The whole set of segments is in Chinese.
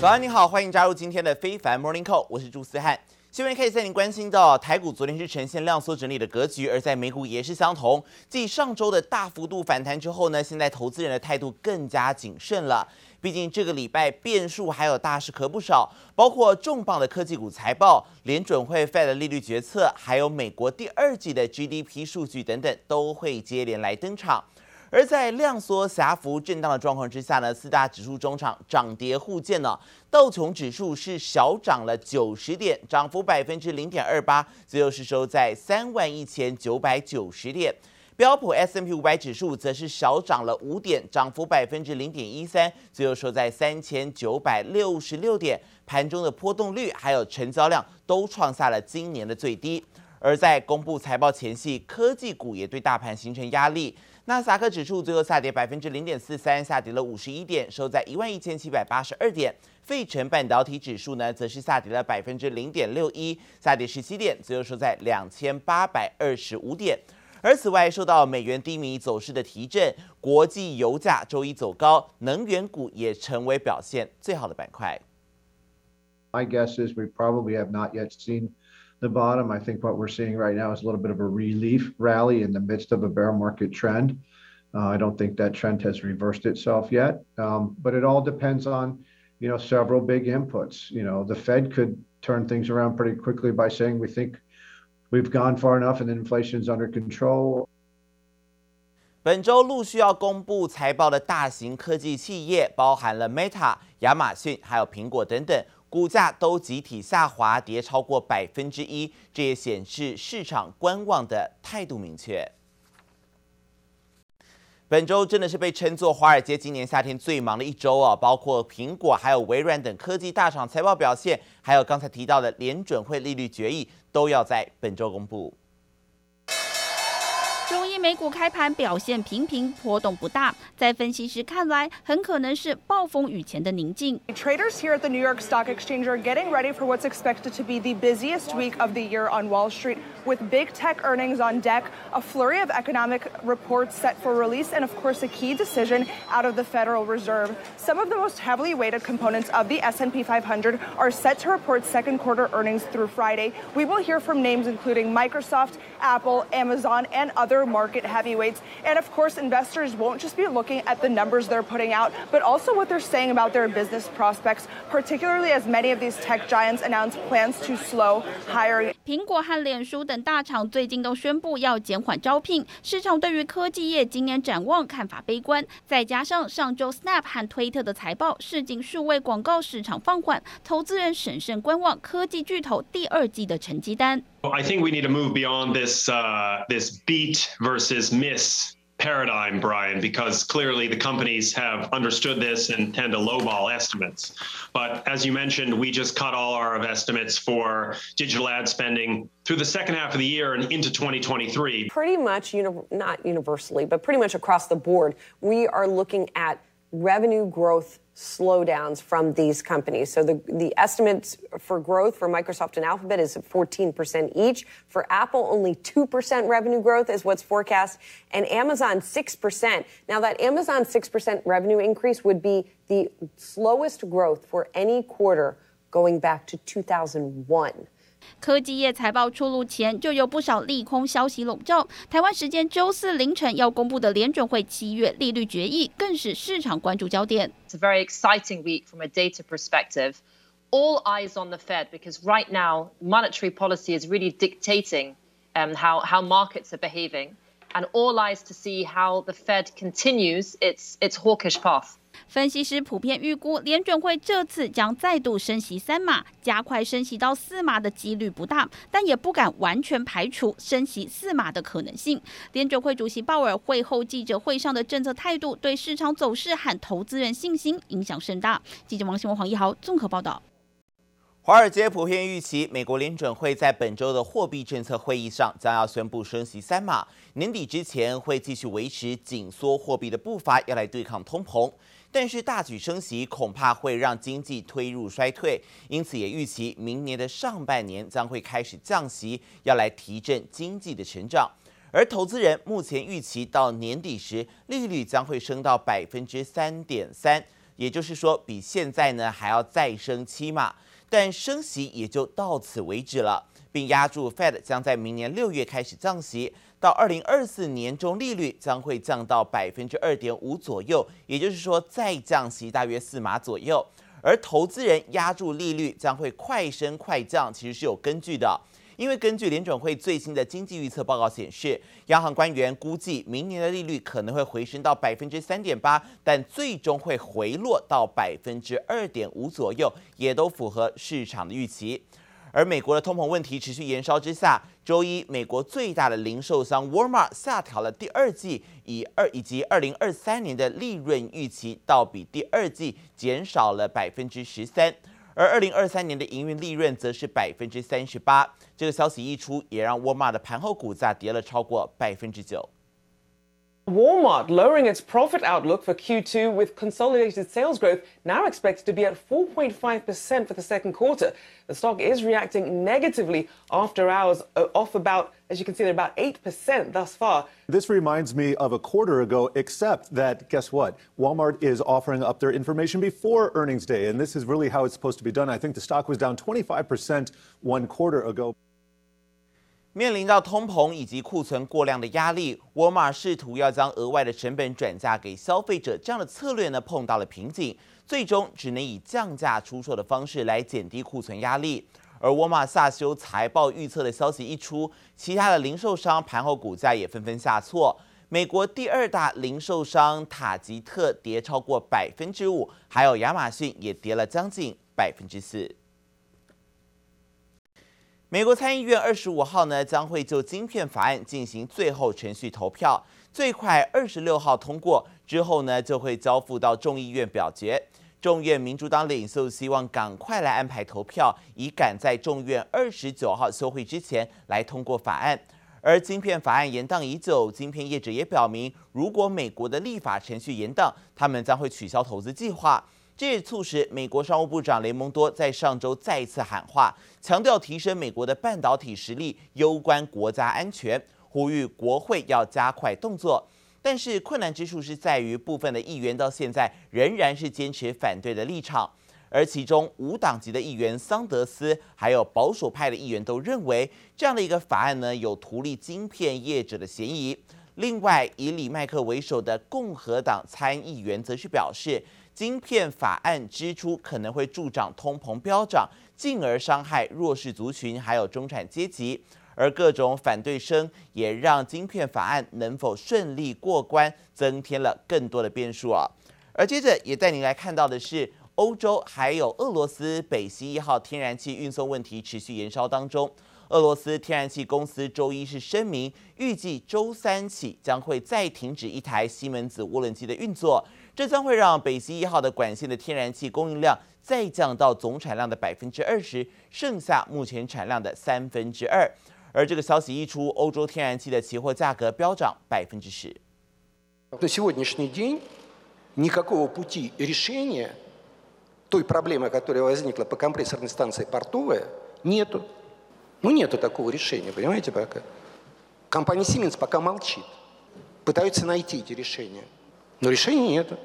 早安，你好，欢迎加入今天的非凡 Morning Call，我是朱思翰。新闻可以带您关心到，台股昨天是呈现量缩整理的格局，而在美股也是相同。继上周的大幅度反弹之后呢，现在投资人的态度更加谨慎了。毕竟这个礼拜变数还有大事可不少，包括重磅的科技股财报、联准会 Fed 的利率决策，还有美国第二季的 GDP 数据等等，都会接连来登场。而在量缩狭幅震荡的状况之下呢，四大指数中场涨跌互见呢。道琼指数是小涨了九十点，涨幅百分之零点二八，最后是收在三万一千九百九十点。标普 S M P 五百指数则是小涨了五点，涨幅百分之零点一三，最后收在三千九百六十六点。盘中的波动率还有成交量都创下了今年的最低。而在公布财报前夕，科技股也对大盘形成压力。纳斯达克指数最后下跌百分之零点四三，下跌了五十一点，收在一万一千七百八十二点。费城半导体指数呢，则是下跌了百分之零点六一，下跌十七点，最后收在两千八百二十五点。而此外，受到美元低迷走势的提振，国际油价周一走高，能源股也成为表现最好的板块。My guess is we probably have not yet seen the bottom. I think what we're seeing right now is a little bit of a relief rally in the midst of a bear market trend. Uh, I don't think that trend has reversed itself yet, um, but it all depends on, you know, several big inputs. You know, the Fed could turn things around pretty quickly by saying we think we've gone far enough and inflation's under control. 本周陆续要公布财报的大型科技企业，包含了 Meta、亚马逊，还有苹果等等。 股价都集体下滑，跌超过百分之一，这也显示市场观望的态度明确。本周真的是被称作华尔街今年夏天最忙的一周啊，包括苹果、还有微软等科技大厂财报表现，还有刚才提到的联准会利率决议，都要在本周公布。美股开盘表现平平，波动不大。在分析师看来，很可能是暴风雨前的宁静。Traders here at the New York Stock Exchange are getting ready for what's expected to be the busiest week of the year on Wall Street, with big tech earnings on deck, a flurry of economic reports set for release, and of course a key decision out of the Federal Reserve. Some of the most heavily weighted components of the S&P 500 are set to report second quarter earnings through Friday. We will hear from names including Microsoft, Apple, Amazon, and other market heavyweights. And of course, investors won't just be looking at the numbers they're putting out, but also what they're saying about their business prospects, particularly as many of these tech giants announce plans to slow hiring. 苹果和脸书等 大厂最近都宣布要减缓招聘，市场对于科技业今年展望看法悲观。再加上上周 Snap 和推特的财报，市井数位广告市场放缓，投资人审慎观望科技巨头第二季的成绩单。I think we need to move beyond this uh, this beat versus miss paradigm, Brian, because clearly the companies have understood this and tend to lowball estimates. But as you mentioned, we just cut all our estimates for digital ad spending through the second half of the year and into 2023. Pretty much, uni- not universally, but pretty much across the board, we are looking at revenue growth slowdowns from these companies. So the, the estimates for growth for Microsoft and Alphabet is 14% each. For Apple, only 2% revenue growth is what's forecast, and Amazon 6%. Now, that Amazon 6% revenue increase would be the slowest growth for any quarter going back to 2001. 科技业财报出炉前，就有不少利空消息笼罩。台湾时间周四凌晨要公布的联准会七月利率决议，更是市场关注焦点。It's a very exciting week from a data perspective. All eyes on the Fed because right now monetary policy is really dictating um, how, how markets are behaving, and all eyes to see how the Fed continues its, its hawkish path. 分析师普遍预估，联准会这次将再度升息三码，加快升息到四码的几率不大，但也不敢完全排除升息四码的可能性。联准会主席鲍尔会后记者会上的政策态度，对市场走势和投资人信心影响甚大。记者王新文、黄一豪综合报道。华尔街普遍预期，美国联准会在本周的货币政策会议上将要宣布升息三码，年底之前会继续维持紧缩货币的步伐，要来对抗通膨。但是大举升息恐怕会让经济推入衰退，因此也预期明年的上半年将会开始降息，要来提振经济的成长。而投资人目前预期到年底时利率将会升到百分之三点三，也就是说比现在呢还要再升七码，但升息也就到此为止了，并压住 Fed 将在明年六月开始降息，到二零二四年中利率将会降到百分之二点五左右，也就是说再降息大约四码左右。而投资人压住利率将会快升快降，其实是有根据的。因为根据联准会最新的经济预测报告显示，央行官员估计明年的利率可能会回升到百分之三点八，但最终会回落到百分之二点五左右，也都符合市场的预期。而美国的通膨问题持续延烧之下，周一美国最大的零售商 Walmart 下调了第二季以二以及二零二三年的利润预期，到比第二季减少了百分之十三，而二零二三年的营运利润则是百分之三十八。这个消息一出，也让沃尔玛的盘后股价跌了超过百分之九。Walmart lowering its profit outlook for Q2 with consolidated sales growth now expected to be at 4.5% for the second quarter. The stock is reacting negatively after hours, uh, off about, as you can see, they're about 8% thus far. This reminds me of a quarter ago, except that, guess what? Walmart is offering up their information before earnings day, and this is really how it's supposed to be done. I think the stock was down 25% one quarter ago. 面临到通膨以及库存过量的压力，沃尔玛试图要将额外的成本转嫁给消费者，这样的策略呢碰到了瓶颈，最终只能以降价出售的方式来减低库存压力。而沃尔玛下修财报预测的消息一出，其他的零售商盘后股价也纷纷下挫。美国第二大零售商塔吉特跌超过百分之五，还有亚马逊也跌了将近百分之四。美国参议院二十五号呢将会就晶片法案进行最后程序投票，最快二十六号通过之后呢就会交付到众议院表决。众院民主党领袖希望赶快来安排投票，以赶在众院二十九号休会之前来通过法案。而晶片法案延宕已久，晶片业者也表明，如果美国的立法程序延宕，他们将会取消投资计划。这也促使美国商务部长雷蒙多在上周再次喊话，强调提升美国的半导体实力攸关国家安全，呼吁国会要加快动作。但是困难之处是在于部分的议员到现在仍然是坚持反对的立场，而其中无党籍的议员桑德斯，还有保守派的议员都认为这样的一个法案呢有图利晶片业者的嫌疑。另外，以李麦克为首的共和党参议员则是表示。晶片法案支出可能会助长通膨飙涨，进而伤害弱势族群还有中产阶级。而各种反对声也让晶片法案能否顺利过关增添了更多的变数啊。而接着也带您来看到的是，欧洲还有俄罗斯北溪一号天然气运送问题持续延烧当中。俄罗斯天然气公司周一是声明，预计周三起将会再停止一台西门子涡轮机的运作。这将会让北溪一号的管线的天然气供应量再降到总产量的百分之二十，剩下目前产量的三分之二。而这个消息一出，欧洲天然气的期货价格飙涨百分之十。На сегодняшний день никакого пути решения той проблемы, которая возникла по компрессорной станции Портовая, нету. Ну, нету такого решения, понимаете, пока. Компания Siemens пока молчит, пытаются найти эти решения. Но решения нет.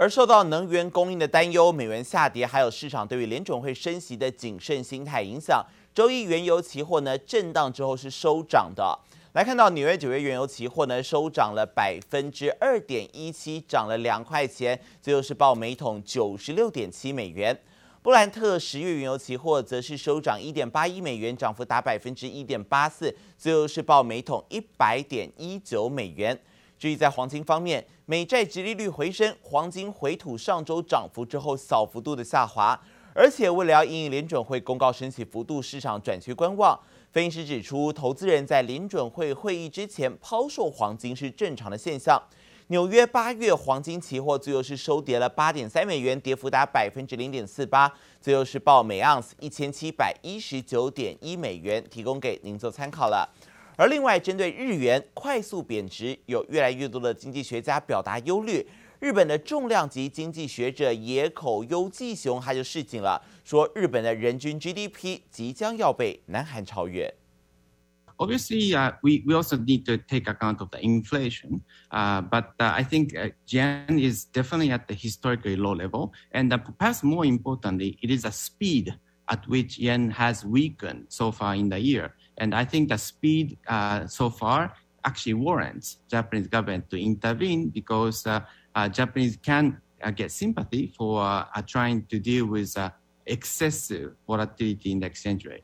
而受到能源供应的担忧、美元下跌，还有市场对于联准会升息的谨慎心态影响，周一原油期货呢震荡之后是收涨的。来看到纽约九月原油期货呢收涨了百分之二点一七，涨了两块钱，最后是报每桶九十六点七美元。布兰特十月原油期货则是收涨一点八一美元，涨幅达百分之一点八四，最后是报每桶一百点一九美元。至于在黄金方面，美债殖利率回升，黄金回吐上周涨幅之后小幅度的下滑，而且为了要因应联准会公告升息幅度，市场转趋观望。分析师指出，投资人在联准会会议之前抛售黄金是正常的现象。纽约八月黄金期货最后是收跌了八点三美元，跌幅达百分之零点四八，最后是报每盎司一千七百一十九点一美元，提供给您做参考了。而另外，针对日元快速贬值，有越来越多的经济学家表达忧虑。日本的重量级经济学者野口优纪雄他就示警了，说日本的人均 GDP 即将要被南韩超越。obviously, uh, we, we also need to take account of the inflation. Uh, but uh, I think yen is definitely at the historically low level. And perhaps more importantly, it is a speed at which yen has weakened so far in the year. And I think the speed uh, so far actually warrants Japanese government to intervene because uh, Japanese can get sympathy for trying to deal with excessive volatility in the exchange rate.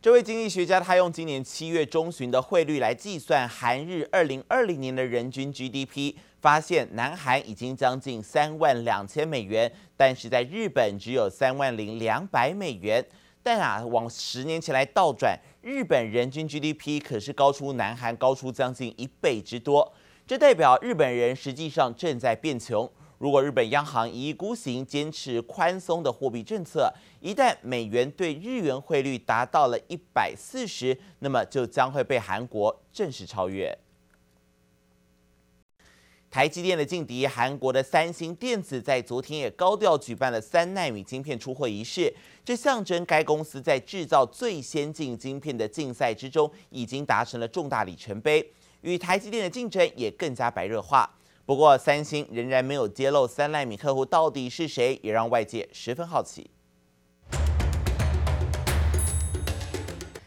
这位经济学家他用今年七月中旬的汇率来计算韩日二零二零年的人均 GDP，发现南韩已经将近三万两千美元，但是在日本只有三万零两百美元。 但啊，往十年前来倒转，日本人均 GDP 可是高出南韩高出将近一倍之多。这代表日本人实际上正在变穷。如果日本央行一意孤行，坚持宽松的货币政策，一旦美元对日元汇率达到了一百四十，那么就将会被韩国正式超越。台积电的劲敌韩国的三星电子在昨天也高调举办了三纳米晶片出货仪式，这象征该公司在制造最先进晶片的竞赛之中已经达成了重大里程碑，与台积电的竞争也更加白热化。不过，三星仍然没有揭露三纳米客户到底是谁，也让外界十分好奇。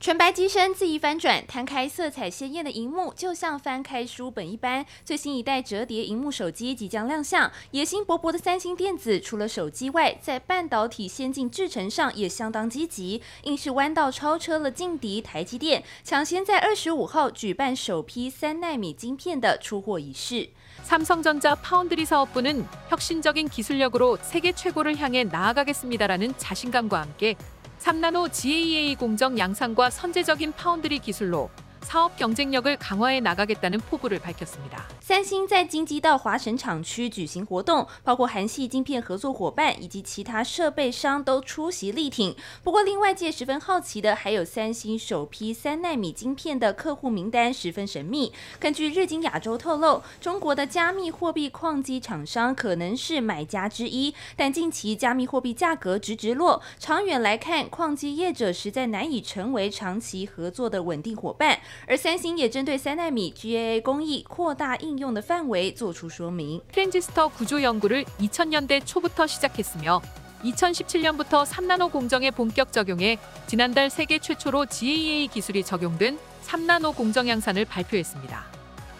纯白机身恣意翻转，摊开色彩鲜艳的荧幕，就像翻开书本一般。最新一代折叠荧幕手机即将亮相，野心勃勃的三星电子，除了手机外，在半导体先进制程上也相当积极，硬是弯道超车了劲敌台积电，抢先在二十五号举办首批三奈米晶片的出货仪式。 삼성전자 파운드리 사업부는 혁신적인 기술력으로 세계 최고를 향해 나아가겠습니다라는 자신감과 함께 3나노 GAA 공정 양산과 선제적인 파운드리 기술로 사업 경쟁력을 강화해 나가겠다는 포부를 밝혔습니다. 三星在京畿道华城厂区举行活动，包括韩系晶片合作伙伴以及其他设备商都出席力挺。不过，令外界十分好奇的还有三星首批三奈米晶片的客户名单十分神秘。根据日经亚洲透露，中国的加密货币矿机厂商可能是买家之一，但近期加密货币价格直直落，长远来看，矿机业者实在难以成为长期合作的稳定伙伴。 而三星也针对三奈米 GAA 工艺扩大应用的范围做出说明。 트랜지스터 구조 연구를 2000년대 초부터 시작했으며 2017년부터 3나노 공정에 본격 적용해 지난달 세계 최초로 GAA 기술이 적용된 3나노 공정 양산을 발표했습니다.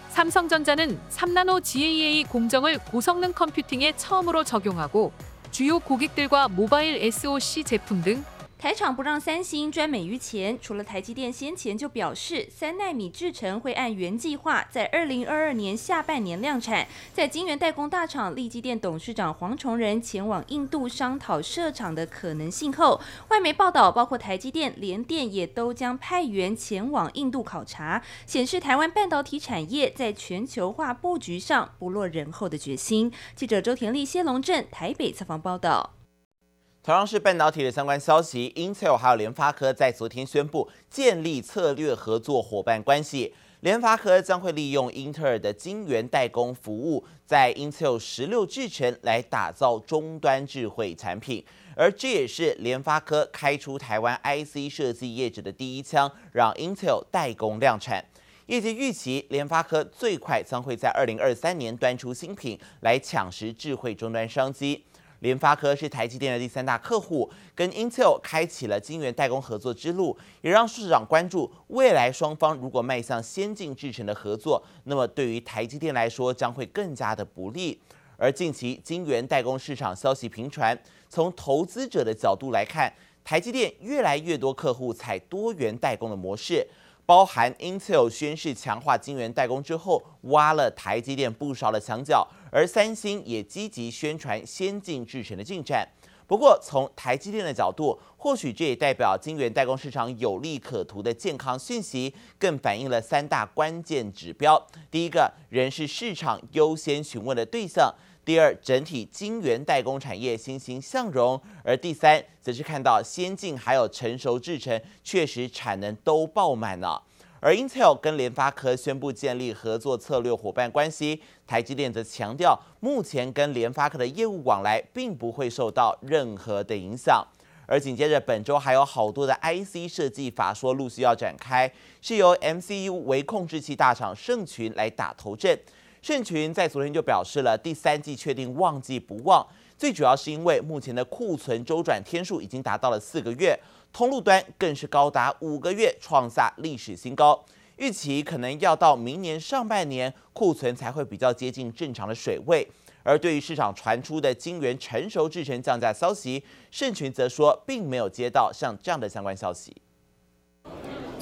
삼성전자는 3나노 GAA 공정을 고성능 컴퓨팅에 처음으로 적용하고 주요 고객들과 모바일 SoC 제품 등 台厂不让三星赚美于钱，除了台积电先前就表示三纳米制程会按原计划在二零二二年下半年量产，在晶圆代工大厂力积电董事长黄崇仁前往印度商讨设厂的可能性后，外媒报道包括台积电、联电也都将派员前往印度考察，显示台湾半导体产业在全球化布局上不落人后的决心。记者周田丽、谢龙镇台北采访报道。同样是半导体的相关消息，Intel 还有联发科在昨天宣布建立策略合作伙伴关系。联发科将会利用英特尔的晶圆代工服务，在 Intel 十六制程来打造终端智慧产品，而这也是联发科开出台湾 IC 设计业者的第一枪，让 Intel 代工量产。业界预期联发科最快将会在二零二三年端出新品，来抢食智慧终端商机。联发科是台积电的第三大客户，跟 Intel 开启了晶圆代工合作之路，也让市场关注未来双方如果迈向先进制程的合作，那么对于台积电来说将会更加的不利。而近期晶圆代工市场消息频传，从投资者的角度来看，台积电越来越多客户采多元代工的模式。包含 Intel 宣示强化晶圆代工之后，挖了台积电不少的墙角，而三星也积极宣传先进制程的进展。不过，从台积电的角度，或许这也代表晶圆代工市场有利可图的健康讯息，更反映了三大关键指标。第一个，仍是市场优先询问的对象。第二，整体晶圆代工产业欣欣向荣，而第三，则是看到先进还有成熟制程确实产能都爆满了。而 Intel 跟联发科宣布建立合作策略伙伴关系，台积电则强调，目前跟联发科的业务往来并不会受到任何的影响。而紧接着本周还有好多的 IC 设计法说陆续要展开，是由 MCU 微控制器大厂盛群来打头阵。盛群在昨天就表示了，第三季确定旺季不旺，最主要是因为目前的库存周转天数已经达到了四个月，通路端更是高达五个月，创下历史新高。预期可能要到明年上半年库存才会比较接近正常的水位。而对于市场传出的晶圆成熟制程降价消息，盛群则说并没有接到像这样的相关消息。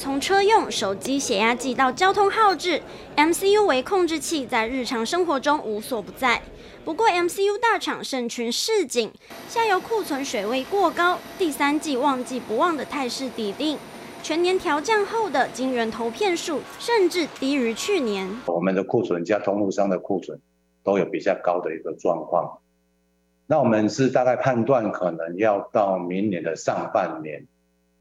从车用手机血压计到交通号志，MCU 为控制器在日常生活中无所不在。不过，MCU 大厂盛群市井，下游库存水位过高，第三季旺季不旺的态势底定。全年调降后的晶圆投片数甚至低于去年。我们的库存加通路商的库存。都有比较高的一个状况，那我们是大概判断可能要到明年的上半年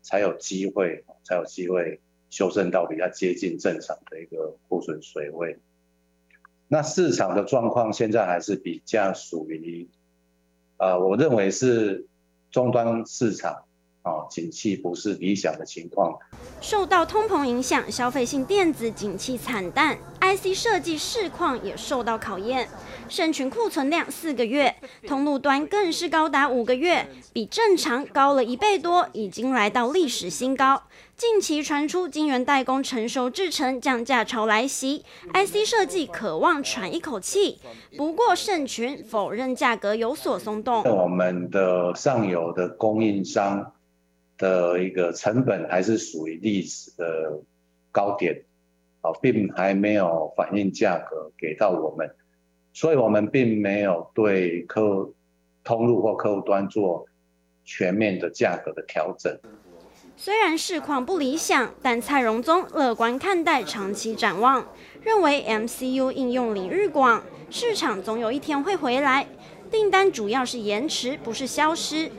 才有机会，才有机会修正到比较接近正常的一个库存水位。那市场的状况现在还是比较属于，呃，我认为是终端市场。哦，景气不是理想的情况。受到通膨影响，消费性电子景气惨淡，IC 设计市况也受到考验。盛群库存量四个月，通路端更是高达五个月，比正常高了一倍多，已经来到历史新高。近期传出晶圆代工成熟制程降价潮来袭，IC 设计渴望喘一口气。不过盛群否认价格有所松动。我们的上游的供应商。的一个成本还是属于历史的高点，啊，并还没有反映价格给到我们，所以我们并没有对客通路或客户端做全面的价格的调整。虽然市况不理想，但蔡荣宗乐观看待长期展望，认为 MCU 应用领域广，市场总有一天会回来，订单主要是延迟，不是消失。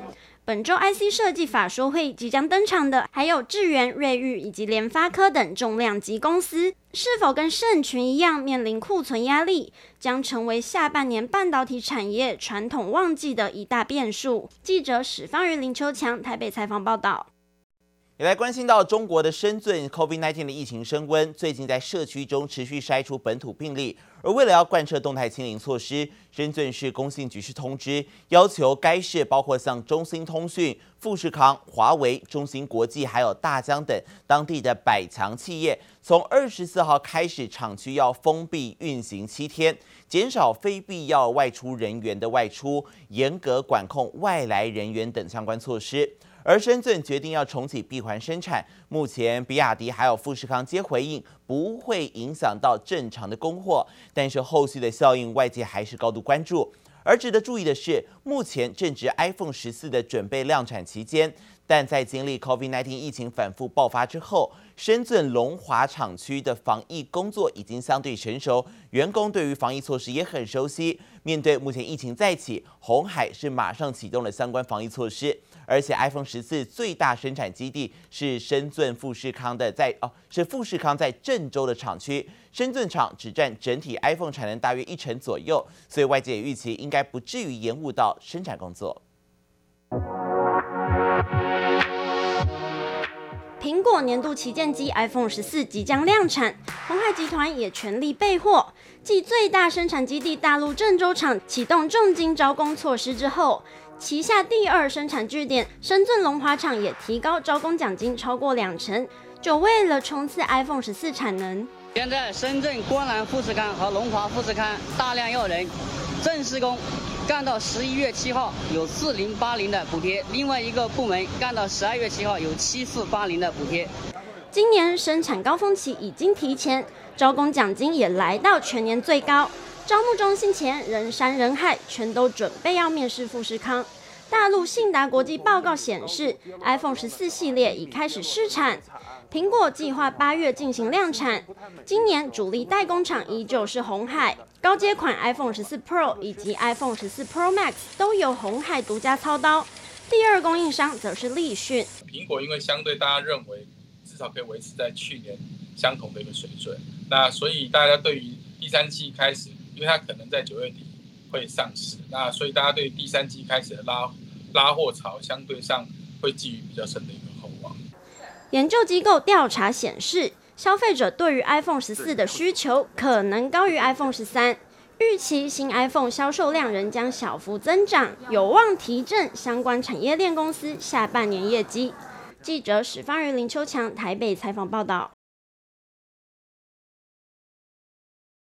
本周 IC 设计法说会即将登场的，还有智源、瑞昱以及联发科等重量级公司，是否跟盛群一样面临库存压力，将成为下半年半导体产业传统旺季的一大变数。记者史方于林秋强台北采访报道。也来关心到中国的深圳 COVID-19 的疫情升温，最近在社区中持续筛出本土病例。而为了要贯彻动态清零措施，深圳市工信局是通知，要求该市包括像中兴通讯、富士康、华为、中芯国际还有大疆等当地的百强企业，从二十四号开始厂区要封闭运行七天，减少非必要外出人员的外出，严格管控外来人员等相关措施。而深圳决定要重启闭环生产，目前比亚迪还有富士康皆回应不会影响到正常的供货，但是后续的效应外界还是高度关注。而值得注意的是，目前正值 iPhone 十四的准备量产期间，但在经历 COVID-19 疫情反复爆发之后，深圳龙华厂区的防疫工作已经相对成熟，员工对于防疫措施也很熟悉。面对目前疫情再起，鸿海是马上启动了相关防疫措施。而且 iPhone 十四最大生产基地是深圳富士康的在，哦是富士康在郑州的厂区，深圳厂只占整体 iPhone 产能大约一成左右，所以外界也预期应该不至于延误到生产工作。苹果年度旗舰机 iPhone 十四即将量产，鸿海集团也全力备货。继最大生产基地大陆郑州厂启动重金招工措施之后。旗下第二生产据点深圳龙华厂也提高招工奖金超过两成，就为了冲刺 iPhone 十四产能。现在深圳光南富士康和龙华富士康大量要人，正式工干到十一月七号有四零八零的补贴，另外一个部门干到十二月七号有七四八零的补贴。今年生产高峰期已经提前，招工奖金也来到全年最高。招募中心前人山人海，全都准备要面试富士康。大陆信达国际报告显示，iPhone 十四系列已开始试产，苹果计划八月进行量产。今年主力代工厂依旧是红海，高阶款 iPhone 十四 Pro 以及 iPhone 十四 Pro Max 都由红海独家操刀。第二供应商则是立讯。苹果因为相对大家认为至少可以维持在去年相同的一个水准，那所以大家对于第三季开始。因为它可能在九月底会上市，那所以大家对第三季开始的拉拉货潮相对上会寄予比较深的一个厚望。研究机构调查显示，消费者对于 iPhone 十四的需求可能高于 iPhone 十三，预期新 iPhone 销售量仍将小幅增长，有望提振相关产业链公司下半年业绩。记者史方于林秋强台北采访报道。